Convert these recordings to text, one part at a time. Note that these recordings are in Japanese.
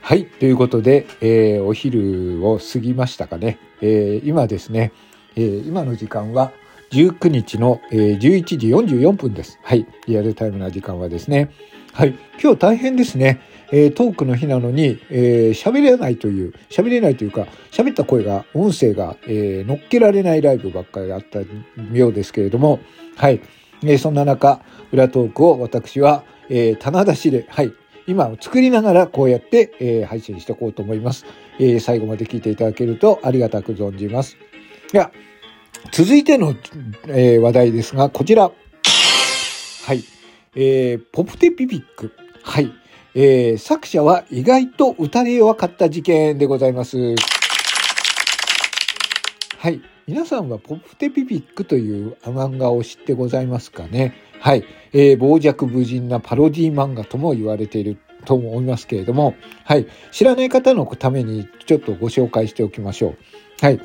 はい。ということで、えー、お昼を過ぎましたかね。えー、今ですね、えー、今の時間は19日の、えー、11時44分です。はい。リアルタイムな時間はですね。はい。今日大変ですね。えー、トークの日なのに、えー、喋れないという、喋れないというか、喋った声が、音声が、えー、乗っけられないライブばっかりあったようですけれども、はい。えー、そんな中、裏トークを私は、えー、棚出しで、はい。今を作りながらこうやって、えー、配信していこうと思います、えー、最後まで聞いていただけるとありがたく存じます。では、続いての、えー、話題ですが、こちら。はい。えー、ポプテピピック。はい。えー、作者は意外と打たれ弱かった事件でございます。はい。皆さんはポプテピピックという漫画を知ってございますかね？はい。えー、傍若無人なパロディ漫画とも言われていると思いますけれども、はい。知らない方のためにちょっとご紹介しておきましょう。はい。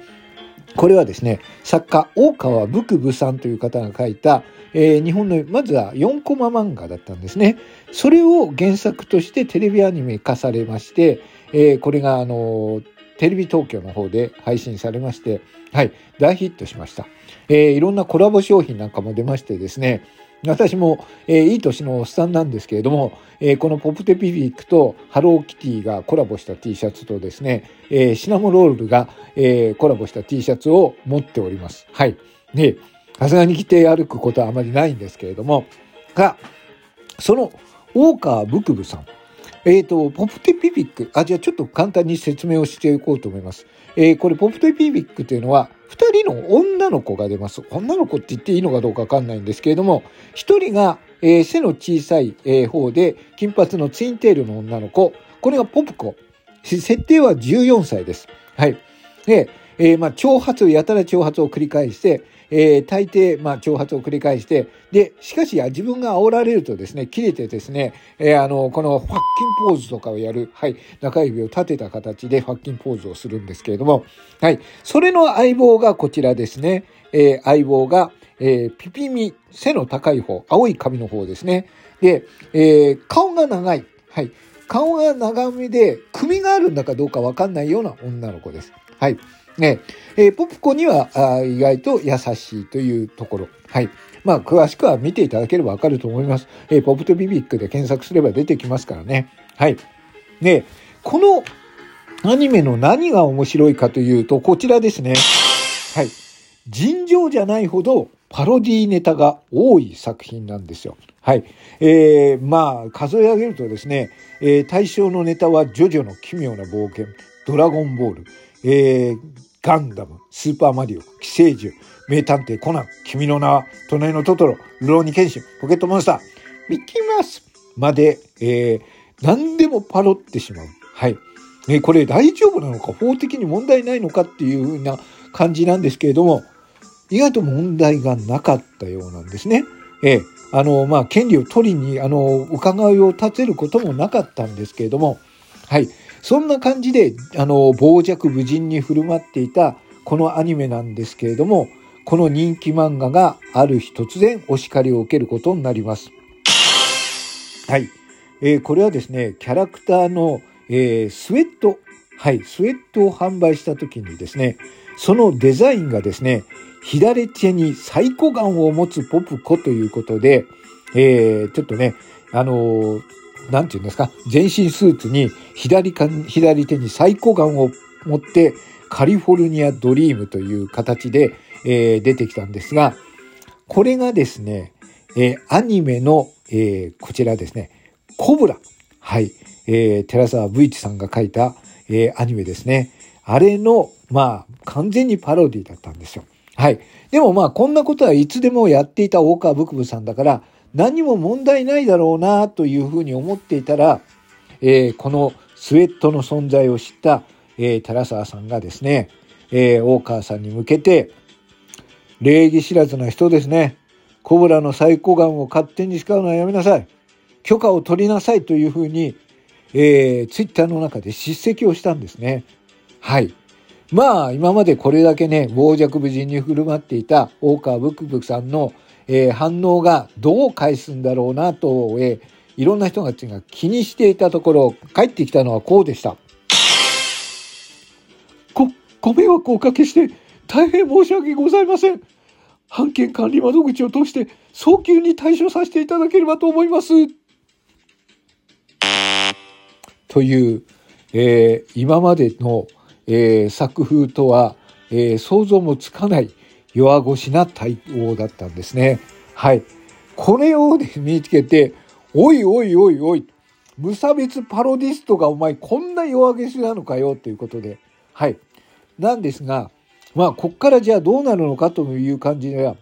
これはですね、作家、大川ブクさんという方が書いた、えー、日本の、まずは4コマ漫画だったんですね。それを原作としてテレビアニメ化されまして、えー、これが、あのテレビ東京の方で配信されまして、はい、大ヒットしました。えー、いろんなコラボ商品なんかも出ましてですね、私も、えー、いい年のおっさんなんですけれども、えー、このポプテピフィックとハローキティがコラボした T シャツとですね、えー、シナモロールが、えー、コラボした T シャツを持っております。はい。で、さすがに着て歩くことはあまりないんですけれども、が、その大川ブクブさん、えっ、ー、と、ポプテピピック。あ、じゃあちょっと簡単に説明をしていこうと思います。えー、これポプテピピックというのは、二人の女の子が出ます。女の子って言っていいのかどうかわかんないんですけれども、一人が、えー、背の小さい、えー、方で、金髪のツインテールの女の子。これがポプコ。設定は14歳です。はい。で、えー、まあ、挑発、やたら挑発を繰り返して、えー、大抵、まあ、挑発を繰り返して、で、しかし、自分が煽られるとですね、切れてですね、えー、あの、このファッキンポーズとかをやる、はい、中指を立てた形でファッキンポーズをするんですけれども、はい、それの相棒がこちらですね、えー、相棒が、えー、ピピミ、背の高い方、青い髪の方ですね。で、えー、顔が長い。はい。顔が長めで、首があるんだかどうかわかんないような女の子です。はい。ね、えー、ポプコにはあ意外と優しいというところ。はい。まあ、詳しくは見ていただければわかると思います。えー、ポプトビビックで検索すれば出てきますからね。はい。で、このアニメの何が面白いかというと、こちらですね。はい。尋常じゃないほどパロディネタが多い作品なんですよ。はい。えー、まあ、数え上げるとですね、えー、対象のネタはジョジョの奇妙な冒険、ドラゴンボール、えー、ガンダム、スーパーマリオ、寄生獣、名探偵コナン、君の名は、隣のトトロ、ルローニケンシン、ポケットモンスター、ミッキーマウスまで、えー、何でもパロってしまう。はい。ね、これ大丈夫なのか、法的に問題ないのかっていうふうな感じなんですけれども、意外と問題がなかったようなんですね。ええあの、まあ、権利を取りに、あの、伺いを立てることもなかったんですけれども、はい。そんな感じで、あの、傍若無人に振る舞っていたこのアニメなんですけれども、この人気漫画がある日突然お叱りを受けることになります。はい。えー、これはですね、キャラクターの、えー、スウェット、はい、スウェットを販売した時にですね、そのデザインがですね、左手にサイコガンを持つポプコということで、えー、ちょっとね、あのー、なんて言うんですか、全身スーツに左か、左手にサイコガンを持ってカリフォルニアドリームという形で、えー、出てきたんですが、これがですね、えー、アニメの、えー、こちらですね、コブラ。はい。えー、寺沢ブイチさんが書いた、え、アニメですね。あれの、まあ、完全にパロディだったんですよ。はい。でもまあ、こんなことはいつでもやっていた大川ブクブさんだから、何も問題ないだろうなというふうに思っていたら、えー、このスウェットの存在を知った、えー、寺沢さんがですね、えー、大川さんに向けて、礼儀知らずな人ですね。コブラのサイコガンを勝手に使うのはやめなさい。許可を取りなさいというふうに、えー、ツイッターの中で叱責をしたんですね。はい。まあ、今までこれだけね、傍若無人に振る舞っていた大川ブクブクさんのえー、反応がどう返すんだろうなと、えー、いろんな人たちが気にしていたところ、帰ってきたのはこうでした。ご、ご迷惑をおかけして大変申し訳ございません。判件管理窓口を通して早急に対処させていただければと思います。という、えー、今までの、えー、作風とは、えー、想像もつかない弱腰な対応だったんですね。はい。これを、ね、身につけて、おいおいおいおい、無差別パロディストがお前こんな弱腰なのかよということで、はい。なんですが、まあ、こっからじゃあどうなるのかという感じでは、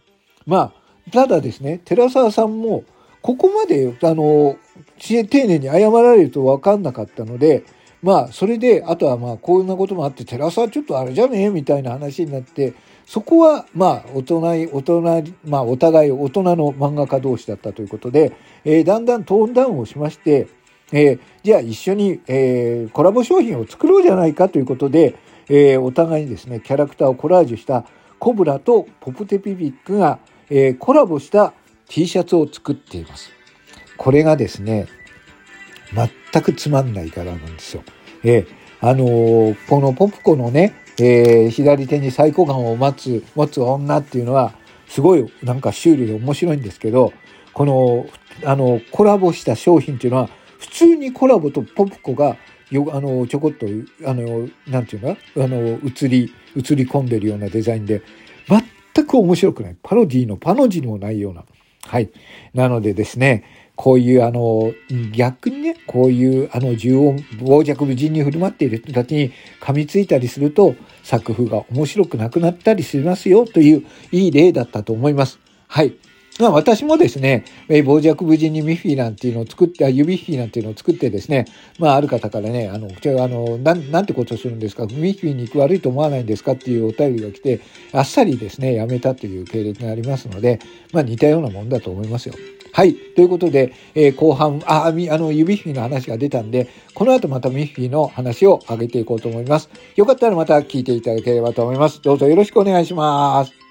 まあ、ただですね、寺澤さんも、ここまで、あの、丁寧に謝られると分かんなかったので、まあ、それで、あとはまあ、こんなこともあって、寺澤ちょっとあれじゃねえみたいな話になって、そこは、まあ、大人、大人、まあ、お互い大人の漫画家同士だったということで、えー、だんだんトーンダウンをしまして、えー、じゃあ一緒に、えー、コラボ商品を作ろうじゃないかということで、えー、お互いにですね、キャラクターをコラージュしたコブラとポプテピピックが、えー、コラボした T シャツを作っています。これがですね、全くつまんない柄なんですよ。えー、あのー、このポプコのね、えー、左手にサイコガンを待つ、持つ女っていうのは、すごいなんかシュールで面白いんですけど、この、あの、コラボした商品っていうのは、普通にコラボとポップコがよ、あの、ちょこっと、あの、なんていうの？あの、映り、映り込んでるようなデザインで、全く面白くない。パロディのパロディもないような。はい。なのでですね、こういうあの、逆にね、こういうあの、縦横、傍若無人に振る舞っている人たちに噛みついたりすると、作風が面白くなくなったりしますよといういい例だったと思います。はい。まあ私もですね、傍若無人にミフィなんていうのを作って、あ指フィなんていうのを作ってですね、まあある方からね、あの、あの、なん、なんてことするんですか？ミフィに行く悪いと思わないんですか？っていうお便りが来て、あっさりですね、やめたという経歴がありますので、まあ似たようなもんだと思いますよ。はい。ということで、えー、後半、あ、あの、指フィの話が出たんで、この後またミフィの話を上げていこうと思います。よかったらまた聞いていただければと思います。どうぞよろしくお願いします。